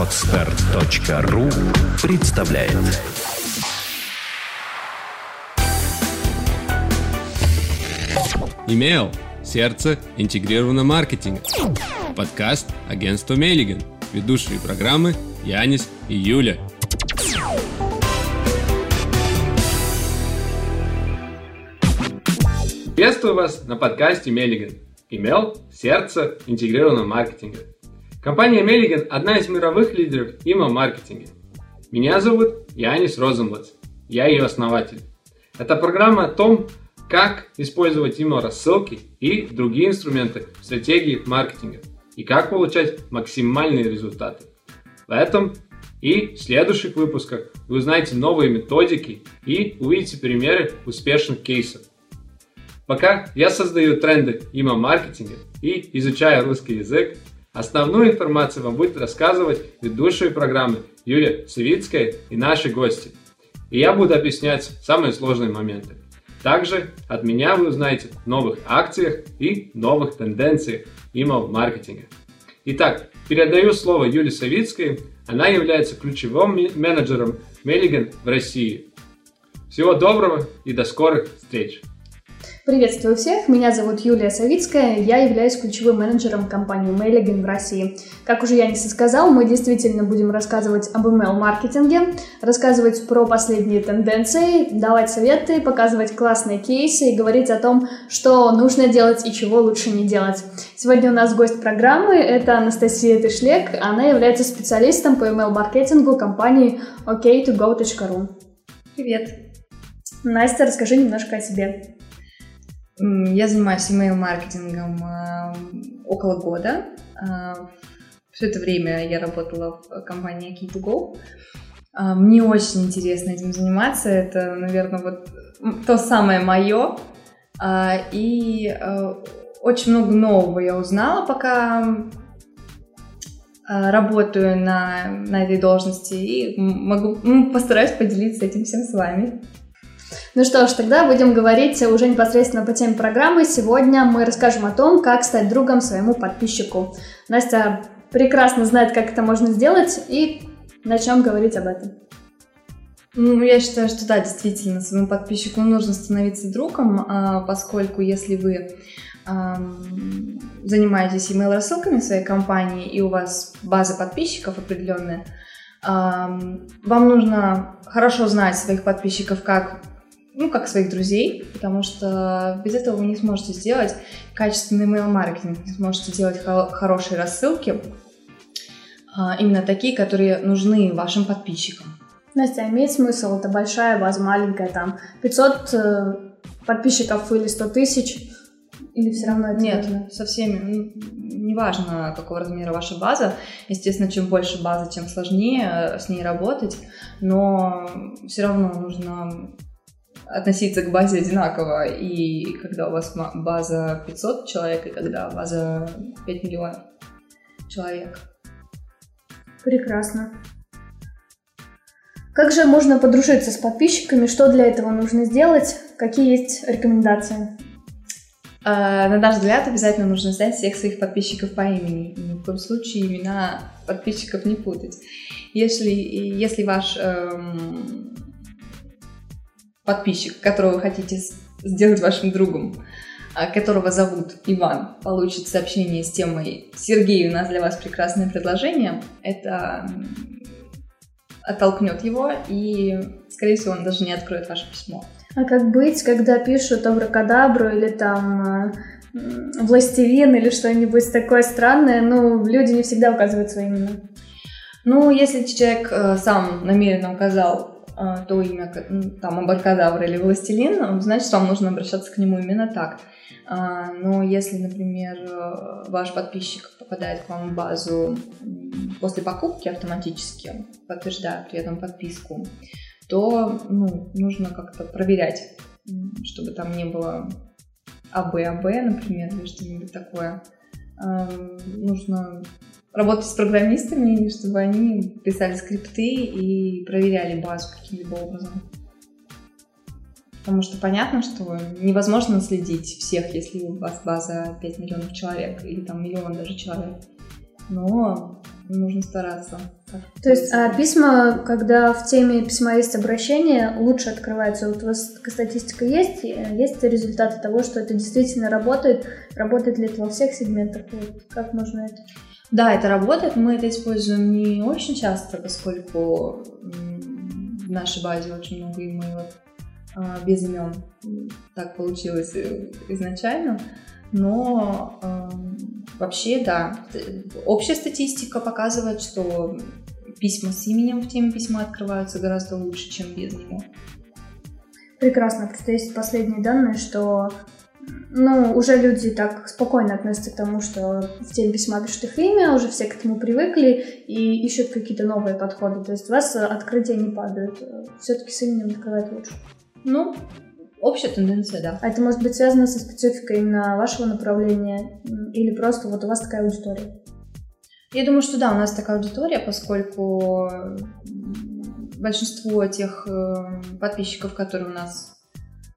Отстар.ру представляет Имейл. Сердце интегрированного маркетинга. Подкаст агентства Мейлиген. Ведущие программы Янис и Юля. Приветствую вас на подкасте Меллиген. Имел сердце интегрированного маркетинга. Компания Меллиген – одна из мировых лидеров email-маркетинга. Меня зовут Янис Розенблатс. Я ее основатель. Это программа о том, как использовать email-рассылки и другие инструменты в стратегии маркетинга и как получать максимальные результаты. В этом и в следующих выпусках вы узнаете новые методики и увидите примеры успешных кейсов. Пока я создаю тренды email-маркетинга и изучаю русский язык, основную информацию вам будет рассказывать ведущие программы Юлия Савицкая и наши гости. И я буду объяснять самые сложные моменты. Также от меня вы узнаете в новых акциях и новых тенденциях email-маркетинга. Итак, передаю слово Юлии Савицкой. Она является ключевым менеджером Меллиген в России. Всего доброго и до скорых встреч! Приветствую всех, меня зовут Юлия Савицкая, я являюсь ключевым менеджером компании Mailigen в России. Как уже Янис и сказал, мы действительно будем рассказывать об email-маркетинге, рассказывать про последние тенденции, давать советы, показывать классные кейсы и говорить о том, что нужно делать и чего лучше не делать. Сегодня у нас гость программы, это Анастасия Тышлек, она является специалистом по email-маркетингу компании ok2go.ru. Привет! Настя, расскажи немножко о себе. Я занимаюсь email-маркетингом э, около года. Э, Все это время я работала в компании Key2Go. Э, мне очень интересно этим заниматься. Это, наверное, вот то самое мое. И очень много нового я узнала, пока работаю на, на этой должности. И могу, постараюсь поделиться этим всем с вами. Ну что ж, тогда будем говорить уже непосредственно по теме программы. Сегодня мы расскажем о том, как стать другом своему подписчику. Настя прекрасно знает, как это можно сделать, и начнем говорить об этом. Ну, я считаю, что да, действительно, своему подписчику нужно становиться другом, а, поскольку если вы занимаетесь email-рассылками в своей компании, и у вас база подписчиков определенная, вам нужно хорошо знать своих подписчиков как ну, как своих друзей, потому что без этого вы не сможете сделать качественный email-маркетинг, не сможете делать хорошие рассылки, а, именно такие, которые нужны вашим подписчикам. Настя, имеет смысл? Это большая база, маленькая, там 500 э, подписчиков или 100 тысяч? Или все равно это Нет, нужно? со всеми. Неважно, какого размера ваша база. Естественно, чем больше базы, тем сложнее с ней работать. Но все равно нужно относиться к базе одинаково. И когда у вас база 500 человек, и когда база 5 миллионов человек. Прекрасно. Как же можно подружиться с подписчиками? Что для этого нужно сделать? Какие есть рекомендации? А, на наш взгляд, обязательно нужно знать всех своих подписчиков по имени. Ни в коем случае имена подписчиков не путать. Если, если ваш эм, подписчик, которого вы хотите сделать вашим другом, а, которого зовут Иван, получит сообщение с темой «Сергей, у нас для вас прекрасное предложение», это оттолкнет его, и, скорее всего, он даже не откроет ваше письмо. А как быть, когда пишут Авракадабру или там э, Властелин или что-нибудь такое странное, ну, люди не всегда указывают свои имена. Ну, если человек э, сам намеренно указал а, то имя, там, Абаркадавр или Властелин, значит, вам нужно обращаться к нему именно так. А, но если, например, ваш подписчик попадает к вам в базу после покупки автоматически, подтверждая при этом подписку, то ну, нужно как-то проверять, чтобы там не было АБ, АБ, например, или что-нибудь такое. А, нужно работать с программистами, чтобы они писали скрипты и проверяли базу каким-либо образом. Потому что понятно, что невозможно наследить всех, если у вас база 5 миллионов человек или там миллион даже человек. Но нужно стараться. То есть а письма, когда в теме письма есть обращение, лучше открываются. Вот у вас такая статистика есть? Есть результаты того, что это действительно работает? Работает ли это во всех сегментах? Вот как можно это? Да, это работает. Мы это используем не очень часто, поскольку в нашей базе очень много имейлов а, без имен. Так получилось э, изначально. Но э, вообще, да, общая статистика показывает, что письма с именем в теме письма открываются гораздо лучше, чем без него. Прекрасно. Просто есть последние данные, что ну, уже люди так спокойно относятся к тому, что в теме письма пишут их имя, уже все к этому привыкли и ищут какие-то новые подходы. То есть у вас открытия не падают. Все-таки с именем открывать лучше. Ну, Общая тенденция, да. А это может быть связано со спецификой именно вашего направления или просто вот у вас такая аудитория? Я думаю, что да, у нас такая аудитория, поскольку большинство тех э, подписчиков, которые у нас,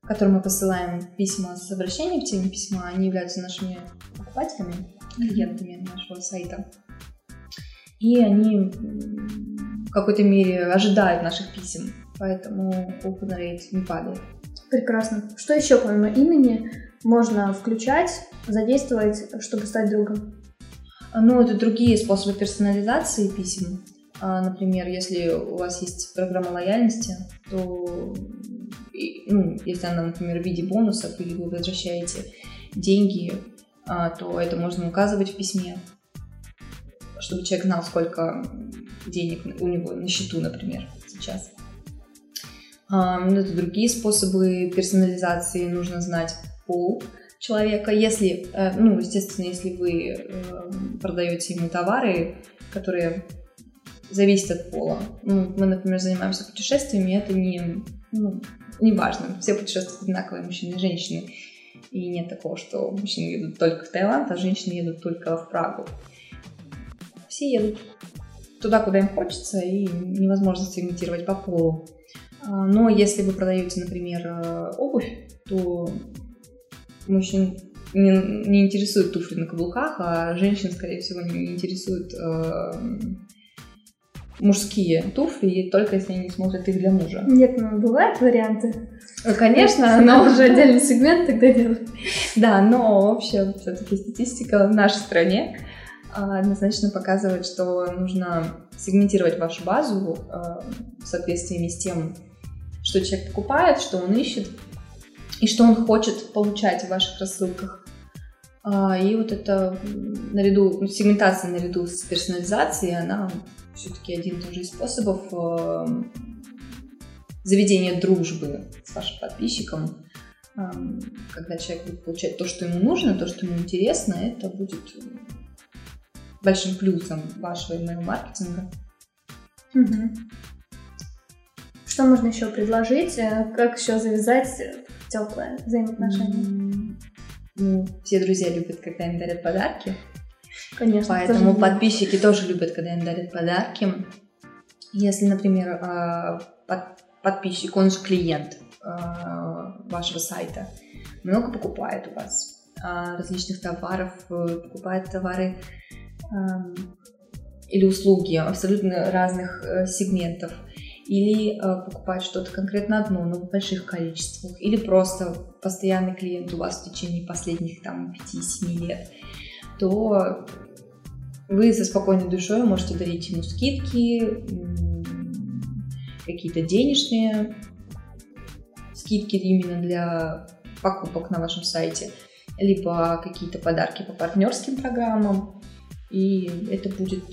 которым мы посылаем письма с обращением в теме письма, они являются нашими покупателями, клиентами нашего сайта. И они в какой-то мере ожидают наших писем, поэтому open rate не падает. Прекрасно. Что еще помимо имени можно включать, задействовать, чтобы стать другом? Ну, это другие способы персонализации писем. А, например, если у вас есть программа лояльности, то, ну, если она, например, в виде бонусов или вы возвращаете деньги, а, то это можно указывать в письме, чтобы человек знал, сколько денег у него на счету, например, сейчас. Ну, это другие способы персонализации. Нужно знать пол человека. Если, э, ну, естественно, если вы э, продаете ему товары, которые зависят от пола. Ну, мы, например, занимаемся путешествиями, это не, ну, не важно. Все путешествуют одинаковые, мужчины и женщины. И нет такого, что мужчины едут только в Таиланд, а женщины едут только в Прагу. Все едут туда, куда им хочется, и невозможно сегментировать по полу. А, но если вы продаете, например, э, обувь, то мужчин не, не интересуют туфли на каблуках, а женщин, скорее всего, не интересуют э, мужские туфли, только если они смотрят их для мужа. Нет, ну бывают варианты. Ну, конечно, но... уже отдельный сегмент тогда делать. Да, но общая все-таки статистика в нашей стране а, однозначно показывает, что нужно сегментировать вашу базу э, в соответствии с тем, что человек покупает, что он ищет и что он хочет получать в ваших рассылках. А, и вот это наряду, ну, сегментация наряду с персонализацией, она все-таки один из же способов э, заведения дружбы с вашим подписчиком. Когда человек будет получать то, что ему нужно, то, что ему интересно, это будет большим плюсом вашего email-маркетинга. Угу. Что можно еще предложить? Э, как еще завязать теплые взаимоотношения? Ну, все друзья любят, когда им дарят подарки. Конечно. Поэтому подписчики тоже любят, когда им дарят подарки. Если, например, а, подписчик, он же клиент а, вашего сайта, много покупает у вас а, различных товаров, э, покупает товары или услуги абсолютно разных э, сегментов – или э, покупать что-то конкретно одно, но в больших количествах, или просто постоянный клиент у вас в течение последних там 5-7 лет, то вы со спокойной душой можете дарить ему скидки, какие-то денежные скидки именно для покупок на вашем сайте, либо какие-то подарки по партнерским программам, и это будет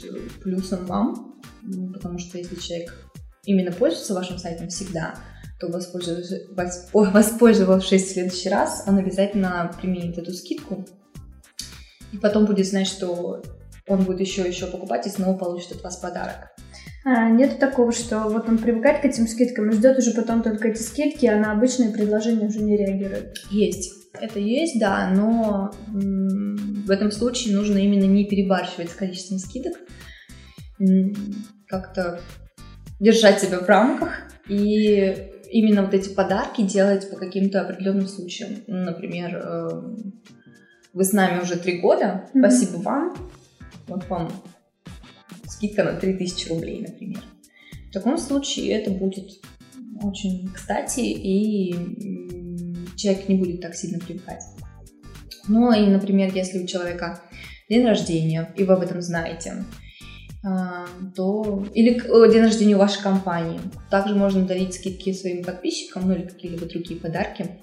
плюсом вам, потому что если человек именно пользуется вашим сайтом всегда, то воспользовавшись, воспользовавшись в следующий раз, он обязательно применит эту скидку. И потом будет знать, что он будет еще еще покупать и снова получит от вас подарок. А, нет такого, что вот он привыкает к этим скидкам и ждет уже потом только эти скидки, а на обычные предложения уже не реагирует. Есть. Это есть, да, но в этом случае нужно именно не перебарщивать с количеством скидок. Как-то держать себя в рамках и именно вот эти подарки делать по каким-то определенным случаям. Например, эм, вы с нами уже три года, mm-hmm. спасибо вам, вот вам скидка на 3000 рублей, например. В таком случае это будет очень кстати, и человек не будет так сильно привыкать. Ну и, например, если у человека день рождения, и вы об этом знаете, а, то или день рождения вашей компании. Также можно дарить скидки своим подписчикам, ну или какие-либо другие подарки.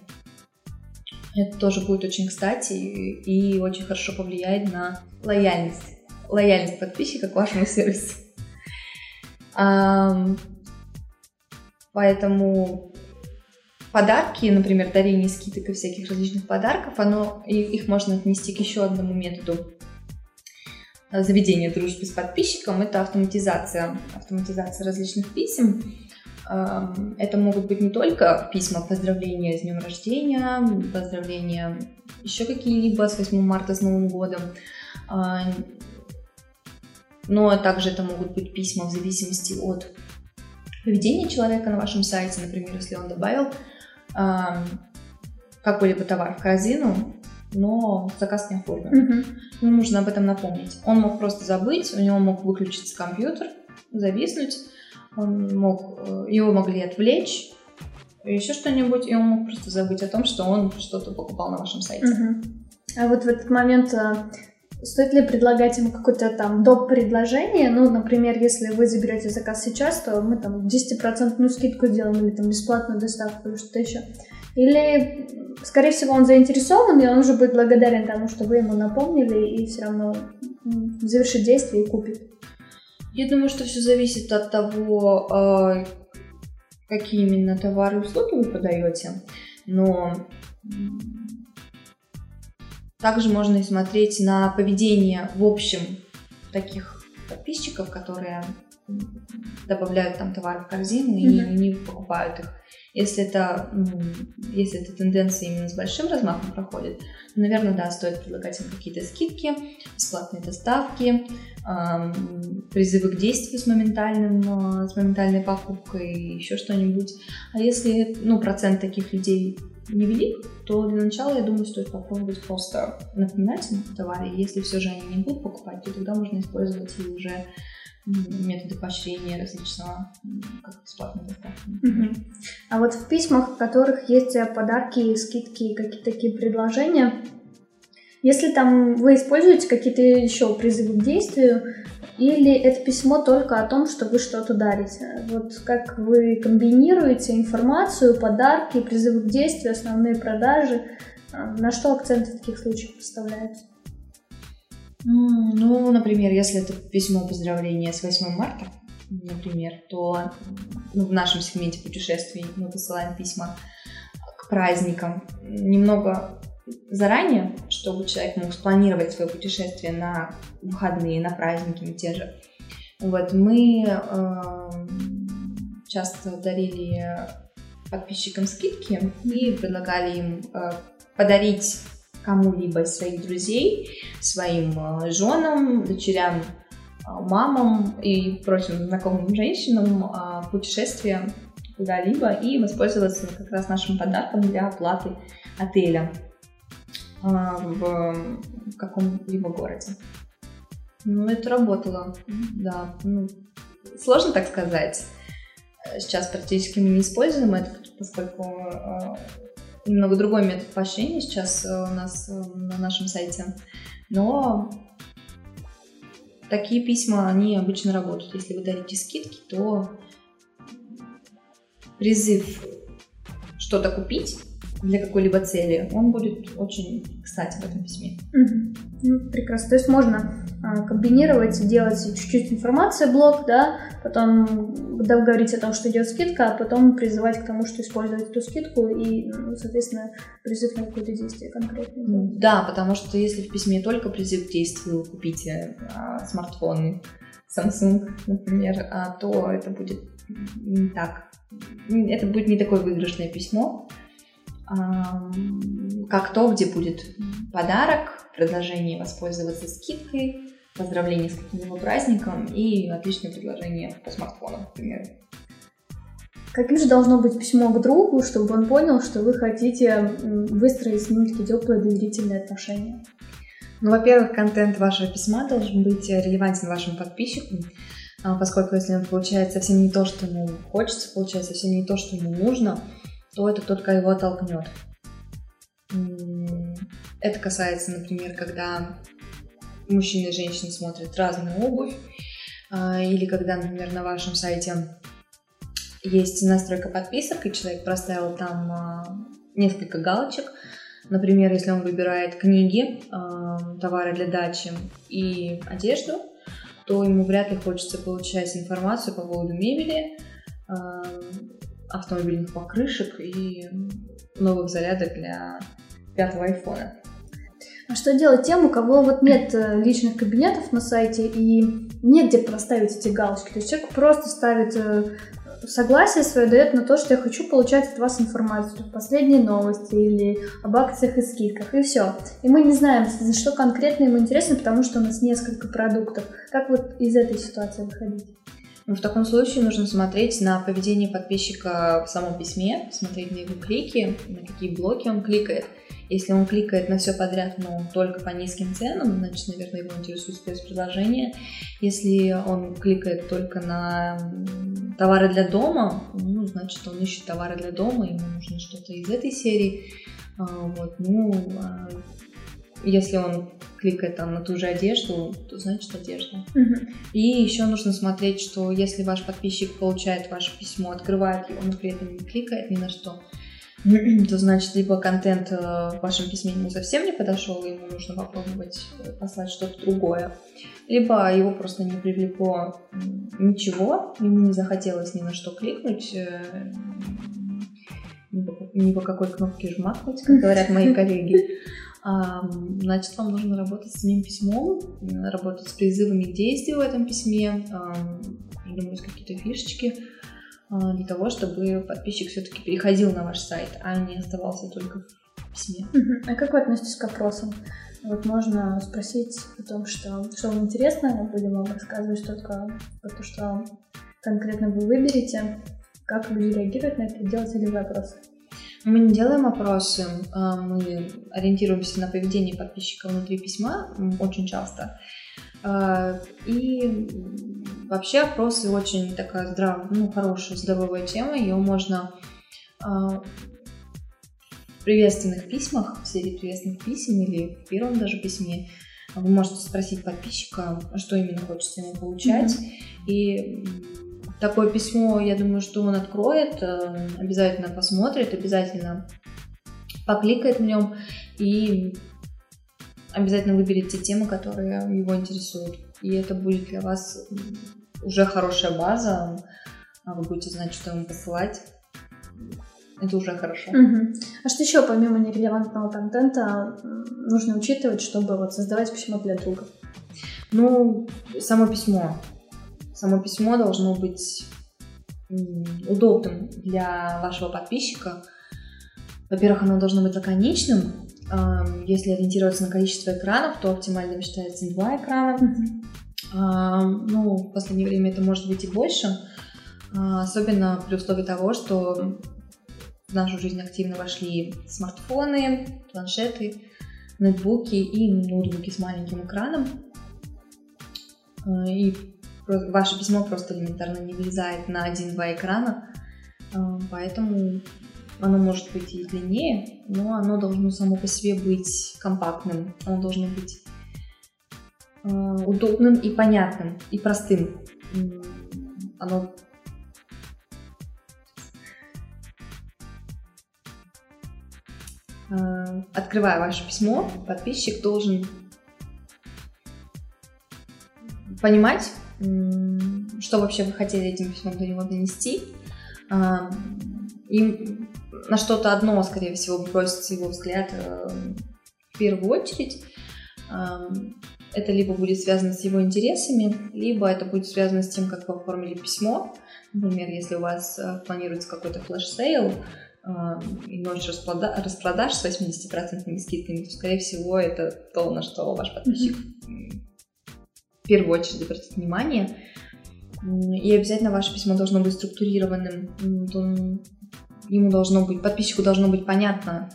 Это тоже будет очень кстати и очень хорошо повлияет на лояльность, лояльность подписчика к вашему сервису. Поэтому подарки, например, дарение скидок и всяких различных подарков, оно, их можно отнести к еще одному методу заведения дружбы с подписчиком, это автоматизация, автоматизация различных писем. Это могут быть не только письма поздравления с днем рождения, поздравления еще какие-либо с 8 марта, с Новым годом, а, но также это могут быть письма в зависимости от поведения человека на вашем сайте, например, если он добавил какой-либо товар в корзину, но заказ не оформлен. Ему нужно об этом напомнить. Он мог просто забыть, у него мог выключиться компьютер, зависнуть, он мог, э, его могли отвлечь, еще что-нибудь, и он мог просто забыть о том, что он что-то покупал на вашем сайте. Mm-hmm. А вот в этот момент а, Стоит ли предлагать ему какое-то там доп. предложение? Ну, например, если вы заберете заказ сейчас, то мы там 10% скидку сделаем или там бесплатную доставку или что-то еще. Или, скорее всего, он заинтересован, и он уже будет благодарен тому, что вы ему напомнили, и все равно завершит действие и купит. Я думаю, что все зависит от того, а, какие именно товары и услуги вы подаете. Но также можно и смотреть на поведение в общем таких подписчиков, которые добавляют там товары в корзину mm-hmm. и не покупают их. Если это, если эта тенденция именно с большим размахом проходит, то, наверное, да, стоит предлагать им какие-то скидки, бесплатные доставки, призывы к действию с моментальным, э, с моментальной покупкой, еще что-нибудь. А если, ну, процент таких людей невелик, то для начала, я думаю, стоит попробовать просто напоминать им о товаре. Если все же они не будут покупать, то тогда можно использовать и уже методы поощрения различного, как бесплатной доставки. Угу. А вот в письмах, в которых есть э, подарки, скидки, какие-то такие предложения, если там вы используете какие-то еще призывы к действию, или это письмо только о том, что вы что-то дарите? Вот как вы комбинируете информацию, подарки, призывы к действию, основные продажи? А, на что акценты в таких случаях поставляются? Ну, например, если это письмо поздравления с 8 марта, например, то ну, в нашем сегменте путешествий мы посылаем письма к праздникам немного заранее, чтобы человек мог спланировать свое путешествие на выходные, на праздники на те же. Вот мы э, часто дарили подписчикам скидки и предлагали им э, подарить кому-либо из своих друзей, своим э, женам, дочерям, э, мамам и прочим знакомым женщинам э, путешествие куда-либо и воспользоваться как раз нашим подарком для оплаты отеля. А, в каком-либо городе. Ну, это работало, да. Ну, сложно так сказать. Сейчас практически мы не используем это, поскольку э, немного другой метод поощрения сейчас э, у нас э, на нашем сайте. Но такие письма, они обычно работают. Если вы дарите скидки, то призыв что-то купить для какой-либо цели, он будет очень кстати в этом письме. Угу. Ну, прекрасно. То есть можно а, комбинировать, делать чуть-чуть информации блок, да, потом да, говорить о том, что идет скидка, а потом призывать к тому, что использовать эту скидку и, ну, соответственно, призыв на какое-то действие конкретное. Да, потому что если в письме только призыв к действию, купите а, смартфон Samsung, например, а, то это будет не так. Это будет не такое выигрышное письмо, как то, где будет подарок, предложение воспользоваться скидкой, поздравление с каким-либо праздником и отличное предложение по смартфону, например. Каким же должно быть письмо к другу, чтобы он понял, что вы хотите выстроить с ним такие теплые доверительные отношения? Ну, во-первых, контент вашего письма должен быть релевантен вашему подписчику, а, поскольку если он получает совсем не то, что ему хочется, получает совсем не то, что ему нужно, то это только его оттолкнет. Это касается, например, когда мужчины и женщины смотрят разную обувь, а, или когда, например, на вашем сайте есть настройка подписок, и человек проставил там а, несколько галочек. Например, если он выбирает книги, а, товары для дачи и одежду, то ему вряд ли хочется получать информацию по поводу мебели, автомобильных покрышек и новых зарядок для пятого айфона. А что делать тем, у кого вот нет э, личных кабинетов на сайте и нет где проставить эти галочки? То есть человек просто ставит э, согласие свое, дает на то, что я хочу получать от вас информацию, последние новости или об акциях и скидках, и все. И мы не знаем, за что конкретно ему интересно, потому что у нас несколько продуктов. Как вот из этой ситуации выходить? Ну, в таком случае нужно смотреть на поведение подписчика в самом письме, смотреть на его клики, на какие блоки он кликает. Если он кликает на все подряд, но только по низким ценам, значит, наверное, его интересует спецпредложение. Если он кликает только на товары для дома, ну, значит, он ищет товары для дома, ему нужно что-то из этой серии. А, вот, ну, а если он кликает там на ту же одежду, то значит одежда. Угу. И еще нужно смотреть, что если ваш подписчик получает ваше письмо, открывает его, но при этом не кликает ни на что, то значит, либо контент э, в вашем письме ему совсем не подошел, и ему нужно попробовать э, послать что-то другое, либо его просто не привлекло ничего, ему не захотелось ни на что кликнуть, э, ни по какой кнопке жмакнуть, как говорят мои коллеги. Значит, вам нужно работать с самим письмом, работать с призывами к действию в этом письме, придумать какие-то фишечки, а, для того, чтобы подписчик все-таки переходил на ваш сайт, а не оставался только в письме. А как вы относитесь к опросам? Вот можно спросить о том, что, что вам интересно, мы будем вам рассказывать что-то про то, что конкретно вы выберете, как люди реагируют на это, делаете ли вы опросы? Мы не делаем опросы, а мы ориентируемся на поведение подписчика внутри письма очень часто. А, и вообще опросы очень такая здравая, ну, хорошая, здоровая тема. Ее можно а, в приветственных письмах, в серии приветственных писем или в первом даже письме вы можете спросить подписчика, что именно хочется ему получать. Mm-hmm. И такое письмо, я думаю, что он откроет, э, обязательно посмотрит, обязательно покликает в нем и обязательно выберет те темы, которые его интересуют. И это будет для вас уже хорошая база, а вы будете знать, что ему посылать. Это уже хорошо. Угу. А что еще помимо нерелевантного контента нужно учитывать, чтобы вот создавать письмо для друга? Ну, само письмо. Само письмо должно быть удобным для вашего подписчика. Во-первых, оно должно быть лаконичным, если ориентироваться на количество экранов, то оптимальным считается два экрана. Ну, в последнее время это может быть и больше, а, особенно при условии того, что в нашу жизнь активно вошли смартфоны, планшеты, нетбуки и ноутбуки с маленьким экраном. А, и ваше письмо просто элементарно не влезает на один-два экрана, а, поэтому оно может быть и длиннее, но оно должно само по себе быть компактным. Оно должно быть э, удобным и понятным, и простым. Оно э, Открывая ваше письмо, подписчик должен понимать, что вообще вы хотели этим письмом до него донести, и на что-то одно, скорее всего, бросится его взгляд э, в первую очередь. Это либо будет связано с его интересами, либо это будет связано с тем, как вы оформили письмо. Например, если у вас э, планируется какой-то flash sale, и ночь распродаж, распродаж с 80% скидками, то, скорее всего, это то, на что ваш подписчик в первую очередь обратит внимание. И обязательно ваше письмо должно быть структурированным ему должно быть, подписчику должно быть понятно,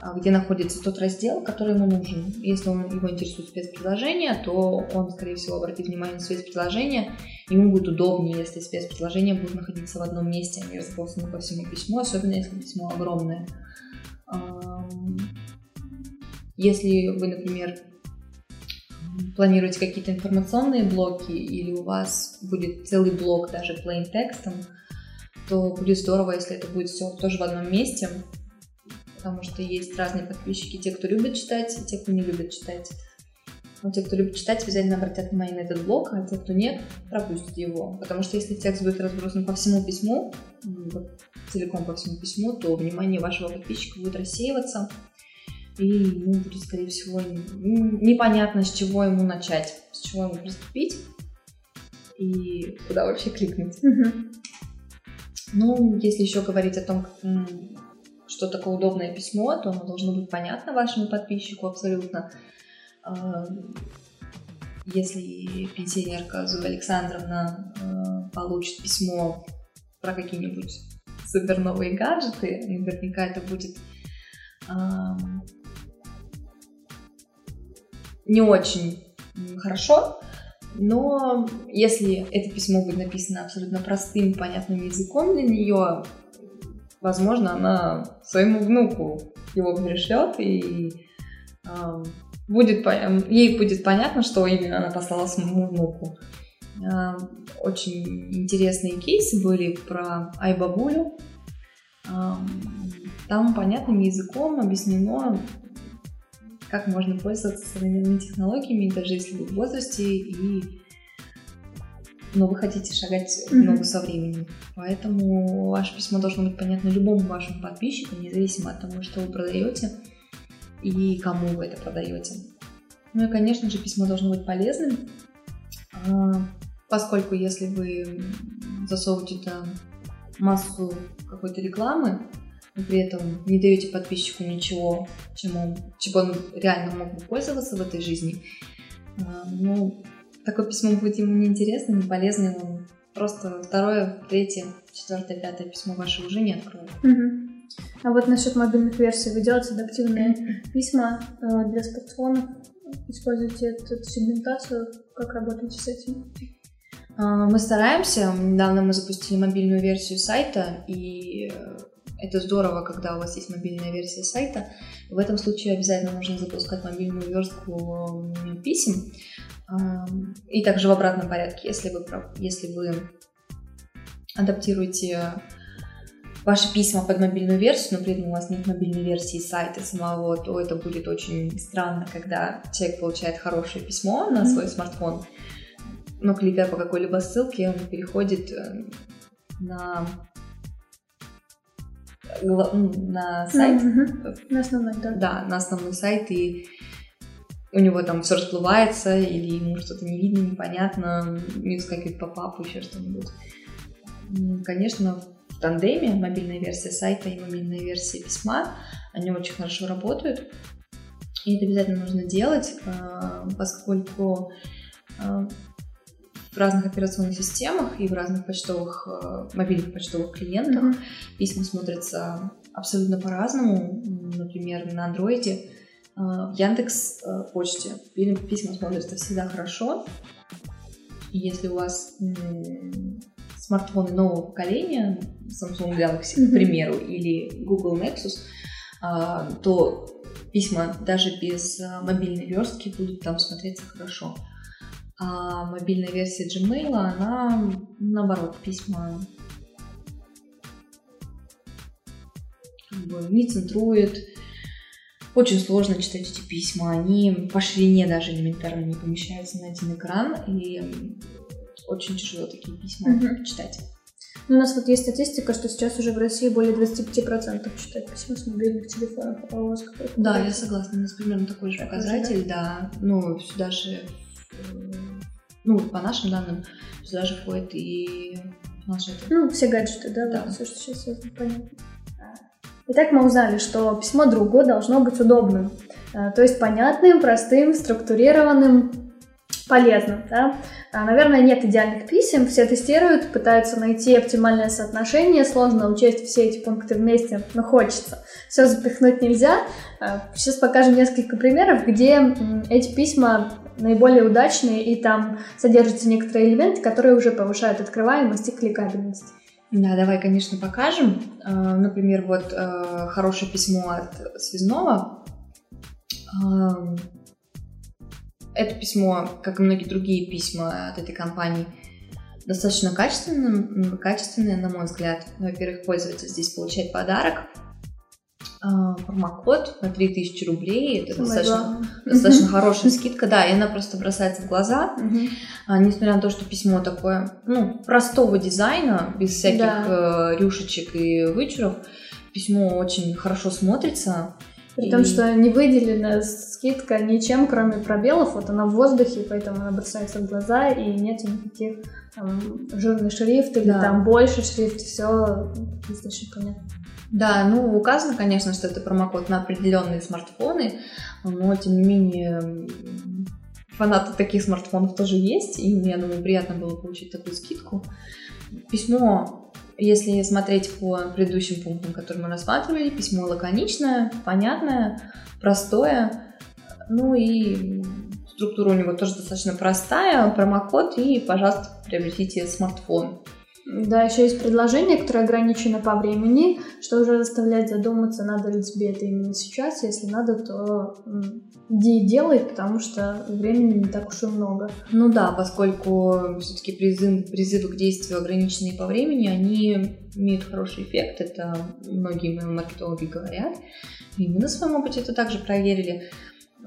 а, где находится тот раздел, который ему нужен. Если он, его интересует спецпредложение, то он, скорее всего, обратит внимание на спецпредложение. Ему будет удобнее, если спецпредложения будут находиться в одном месте, а не разбросаны по всему письму, особенно если письмо огромное. Если вы, например, планируете какие-то информационные блоки или у вас будет целый блок даже plain текстом, то будет здорово, если это будет все тоже в одном месте, потому что есть разные подписчики, те, кто любит читать, и те, кто не любит читать. Но те, кто любит читать, обязательно обратят внимание на этот блок, а те, кто нет, пропустят его. Потому что если текст будет разбросан по всему письму, целиком по всему письму, то внимание вашего подписчика будет рассеиваться, и ему будет, скорее всего, непонятно, с чего ему начать, с чего ему приступить и куда вообще кликнуть. Ну, если еще говорить о том, что такое удобное письмо, то оно должно быть понятно вашему подписчику абсолютно. А, если пенсионерка Зоя Александровна а, получит письмо про какие-нибудь суперновые гаджеты, наверняка это будет не очень хорошо, но если это письмо будет написано абсолютно простым, понятным языком для нее, возможно, она своему внуку его пришлет, и будет, ей будет понятно, что именно она послала своему внуку. Очень интересные кейсы были про Айбабулю. Там понятным языком объяснено, как можно пользоваться современными технологиями, даже если вы в возрасте и но вы хотите шагать в ногу со временем. Поэтому ваше письмо должно быть понятно любому вашему подписчику, независимо от того, что вы продаете и кому вы это продаете. Ну и, конечно же, письмо должно быть полезным, а, поскольку если вы засовываете туда массу какой-то рекламы, но при этом не даете подписчику ничего, чем он, чем он реально мог бы пользоваться в этой жизни, а, ну, такое письмо будет ему неинтересно, не полезно, ему просто второе, третье, четвертое, пятое письмо ваше уже не откроет. Угу. А вот насчет мобильных версий, вы делаете адаптивные письма э, для смартфонов, используете эту сегментацию, как работаете с этим? А, мы стараемся. Недавно мы запустили мобильную версию сайта, и э, это здорово, когда у вас есть мобильная версия сайта. В этом случае обязательно нужно запускать мобильную верстку писем. И также в обратном порядке, если вы, если вы адаптируете ваши письма под мобильную версию, но при этом у вас нет мобильной версии сайта самого, то это будет очень странно, когда человек получает хорошее письмо на свой смартфон, но кликая по какой-либо ссылке, он переходит э, на на сайт. Mm-hmm. На основной, да. Да, на основной сайт, и у него там все расплывается, или ему что-то не видно, непонятно, не выскакивает по папу, еще что-нибудь. Конечно, в тандеме мобильная версия сайта и мобильная версия письма, они очень хорошо работают. И это обязательно нужно делать, а, поскольку а, в разных операционных системах и в разных почтовых, а, мобильных почтовых клиентах mm-hmm. письма смотрятся абсолютно по-разному. Например, на андроиде в Яндекс э, почте письма смотрятся всегда хорошо. И если у вас смартфоны нового поколения, Samsung Galaxy, mm-hmm. к примеру, или Google Nexus, а, то письма даже без мобильной верстки будут там смотреться хорошо. А мобильная версия Gmail, она наоборот, письма как бы не центрует, очень сложно читать эти письма, они по ширине даже элементарно не помещаются на один экран, и очень тяжело такие письма mm-hmm. читать. У нас вот есть статистика, что сейчас уже в России более 25% читают письма с мобильных телефонов. А у вас какой-то? Да, я согласна. У нас примерно такой же показатель, да. Ну, сюда же, ну, по нашим данным, сюда же и планшеты. Ну, все гаджеты, да, да. Вот, все, что сейчас понятно. Итак, мы узнали, что письмо другу должно быть удобным, э, то есть понятным, простым, структурированным. Полезно, да. А, наверное, нет идеальных писем, все тестируют, пытаются найти оптимальное соотношение, сложно учесть все эти пункты вместе, но хочется. Все запихнуть нельзя. А, сейчас покажем несколько примеров, где эти письма наиболее удачные, и там содержатся некоторые элементы, которые уже повышают открываемость и кликабельность. Да, давай, конечно, покажем. А, например, вот хорошее письмо от Связного это письмо, как и многие другие письма от этой компании, достаточно качественное, качественное на мой взгляд. Во-первых, пользователь здесь получает подарок, а, промокод на 3000 рублей. Это достаточно, достаточно хорошая скидка, да, и она просто бросается в глаза. А, несмотря на то, что письмо такое, ну, простого дизайна, без всяких да. Э, рюшечек и вычуров, письмо очень хорошо смотрится. При и... том, что не выделена скидка ничем, кроме пробелов, вот она в воздухе, поэтому она бросается в глаза, и нет никаких там, жирный шрифт или да. там больше шрифт, все достаточно понятно. Да, ну указано, конечно, что это промокод на определенные смартфоны, но тем не менее фанаты таких смартфонов тоже есть, и мне, думаю, приятно было получить такую скидку. Письмо если смотреть по предыдущим пунктам, которые мы рассматривали, письмо лаконичное, понятное, простое, ну и структура у него тоже достаточно простая, промокод и, пожалуйста, приобретите смартфон. Да, еще есть предложение, которое ограничено по времени, что уже заставляет задуматься, надо ли тебе это именно сейчас. Если надо, то иди и делай, потому что времени не так уж и много. Ну да, поскольку все-таки призыв, призывы к действию ограниченные по времени, они имеют хороший эффект. Это многие мои маркетологи говорят. И мы на своем опыте это также проверили.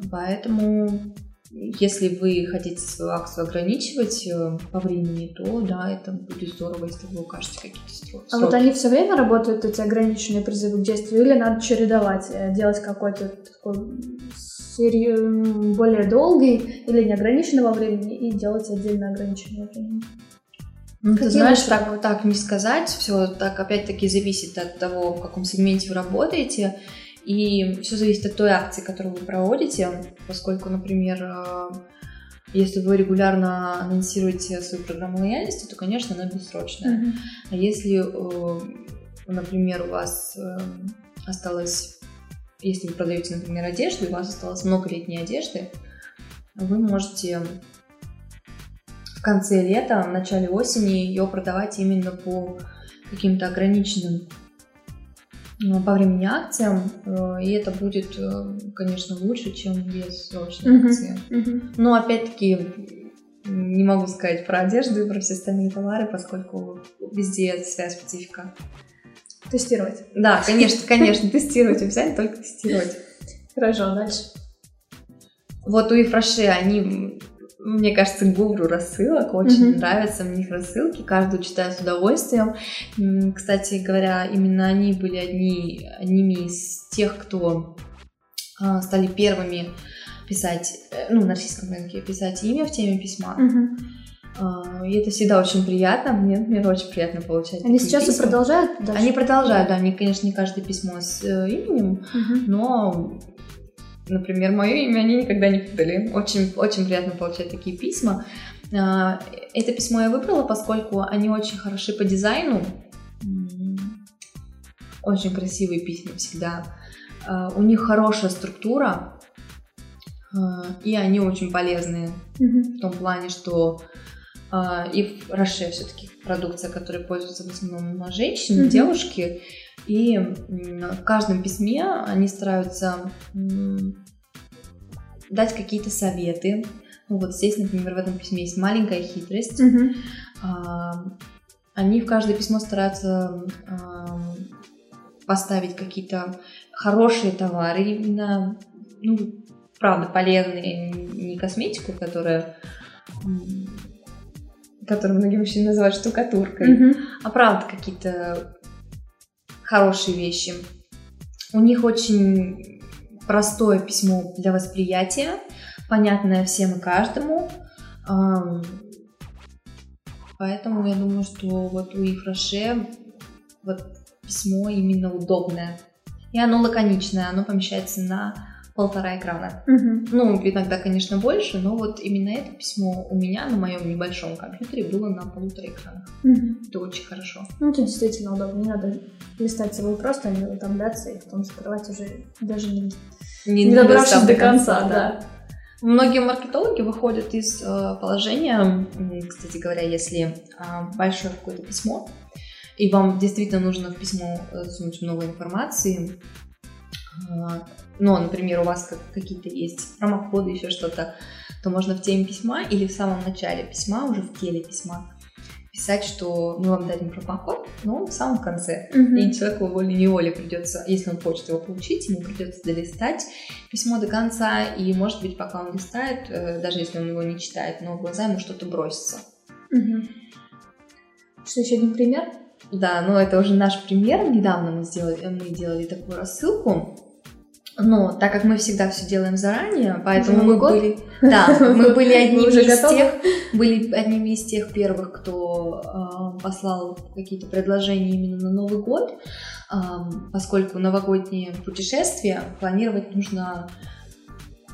Поэтому если вы хотите свою акцию ограничивать э, по времени, то да, это будет здорово, если вы укажете какие-то сроки. А вот они все время работают, эти ограниченные призывы к действию, или надо чередовать, э, делать какой-то такой серию более долгий или неограниченного времени и делать отдельно ограниченного времени? Ну, ты знаешь, так, так не сказать, все так опять-таки зависит от того, в каком сегменте вы работаете. И все зависит от той акции, которую вы проводите, поскольку, например, э, если вы регулярно анонсируете свою программу лояльности, то, конечно, она бессрочная. Mm-hmm. А если, э, например, у вас э, осталось, если вы продаете, например, одежду, и у вас осталось много летней одежды, вы можете в конце лета, в начале осени ее продавать именно по каким-то ограниченным по времени акциям, э, и это будет, э, конечно, лучше, чем без срочной uh-huh. акции. Uh-huh. Но опять-таки не могу сказать про одежду и про все остальные товары, поскольку везде своя специфика. Тестировать. Да, конечно, конечно, тестировать, обязательно только тестировать. Хорошо, дальше. Вот у Ифраше они мне кажется, гуру рассылок. Очень mm-hmm. нравятся мне их рассылки. Каждую читаю с удовольствием. Кстати говоря, именно они были одни, одними из тех, кто а, стали первыми писать, э, ну, на российском рынке, писать имя в теме письма. Mm-hmm. И это всегда очень приятно. Мне, мне очень приятно получать. Они сейчас письма. и продолжают? Дальше? Они продолжают, да. Они, конечно, не каждое письмо с э, именем, mm-hmm. но например, мое имя они никогда не путали. Очень, очень приятно получать такие письма. А, это письмо я выбрала, поскольку они очень хороши по дизайну. Очень красивые письма всегда. А, у них хорошая структура, а, и они очень полезные mm-hmm. в том плане, что и в Роше все-таки продукция, которой пользуются в основном женщины, mm-hmm. девушки, и в каждом письме они стараются дать какие-то советы. Ну вот здесь, например, в этом письме есть маленькая хитрость. Mm-hmm. Они в каждое письмо стараются поставить какие-то хорошие товары, именно, ну, правда, полезные, не косметику, которая которую многие мужчины называют штукатуркой, mm-hmm. а правда какие-то хорошие вещи. У них очень простое письмо для восприятия, понятное всем и каждому. Поэтому я думаю, что вот у Ифраше вот письмо именно удобное. И оно лаконичное, оно помещается на полтора экрана. Мгм. Ну, иногда, конечно, больше, но вот именно это письмо у меня на моем небольшом компьютере было на полутора экранах. Мгм. Это очень хорошо. Ну, это действительно удобно. Не надо листать целый просто, не утомляться и потом закрывать уже даже не, не добравшись достав до конца, да. Многие маркетологи выходят из э, положения, кстати говоря, если а, большое какое-то письмо, и вам действительно нужно в письмо э, сунуть много информации, а, но, например, у вас как- какие-то есть промокоды, еще что-то, то можно в теме письма или в самом начале письма, уже в теле письма, писать, что мы вам дадим промокод, но в самом конце. Мгм. И человеку волей-неволей придется, если он хочет его получить, ему придется долистать письмо до конца, и, может быть, пока он листает, э, даже если он его не читает, но в глаза ему что-то бросится. Мгм. Что, еще один пример? Да, но это уже наш пример. Недавно мы сделали, мы делали такую рассылку. Но так как мы всегда все делаем заранее, поэтому Новый мы год? были, да, мы были одними из готовы? тех, были одними из тех первых, кто э, послал какие-то предложения именно на Новый год, Ам, поскольку новогодние путешествия планировать нужно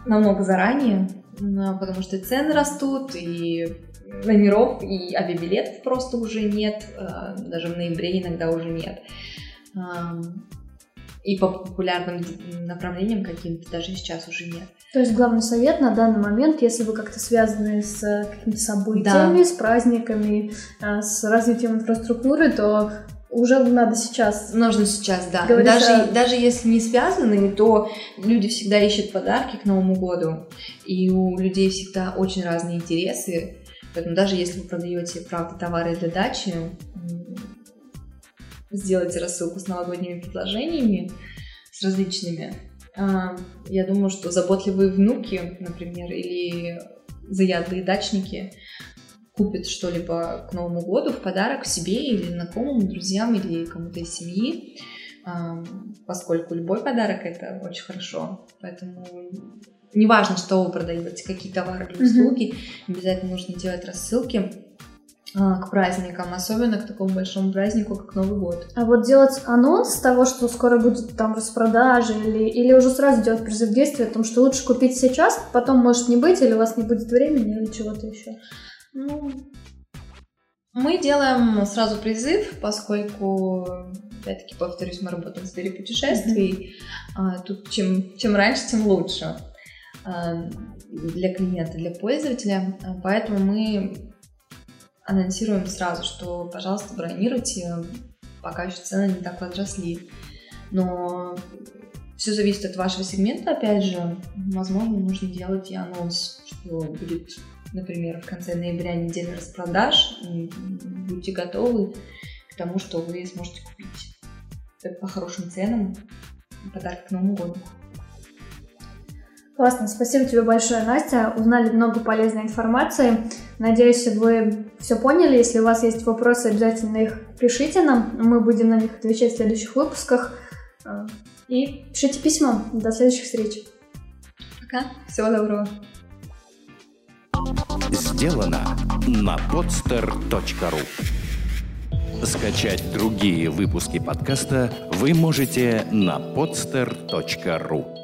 намного заранее, потому что цены растут, и номеров, и авиабилетов просто уже нет, э, даже в ноябре иногда уже нет. И по популярным направлениям каким-то даже сейчас уже нет. То есть главный совет на данный момент, если вы как-то связаны с э, какими-то событиями, с праздниками, э, с развитием инфраструктуры, то уже надо сейчас. Нужно сейчас, да. Говорится- Даже, даже если не связаны, то люди всегда ищут подарки к Новому году, и у людей всегда очень разные интересы. Поэтому даже если вы продаете, правда, товары для дачи, сделайте рассылку с новогодними предложениями, с различными. А, Я думаю, что заботливые внуки, например, или заядлые дачники купят что-либо к Новому году в подарок себе или знакомым, друзьям или кому-то из семьи, Ам, поскольку любой подарок это очень хорошо. Поэтому неважно, что вы продаете, какие товары или услуги, обязательно нужно делать рассылки а, к праздникам, особенно к такому большому празднику, как Новый год. А вот делать анонс того, что скоро будет там распродажа, или, или уже сразу делать призыв действия о том, что лучше купить сейчас, потом может не быть, или у вас не будет времени, или чего-то еще. Ну, мы делаем сразу призыв, поскольку, опять-таки, повторюсь, мы работаем в сфере путешествий. А, Тут чем, чем раньше, тем лучше а, для клиента, для пользователя. А, Поэтому мы анонсируем сразу, что, пожалуйста, бронируйте, пока еще цены не так возросли. Но все зависит от вашего сегмента, опять же. Возможно, нужно делать и анонс, что будет например, в конце ноября неделя распродаж, и будьте готовы к тому, что вы сможете купить по хорошим ценам подарок к Новому году. Классно, спасибо тебе большое, Настя. Узнали много полезной информации. Надеюсь, вы все поняли. Если у вас есть вопросы, обязательно их пишите нам. Мы будем на них отвечать в следующих выпусках. А, И пишите письма. До следующих встреч. Пока, всего доброго. Сделано на podster.ru Скачать другие выпуски подкаста вы можете на podster.ru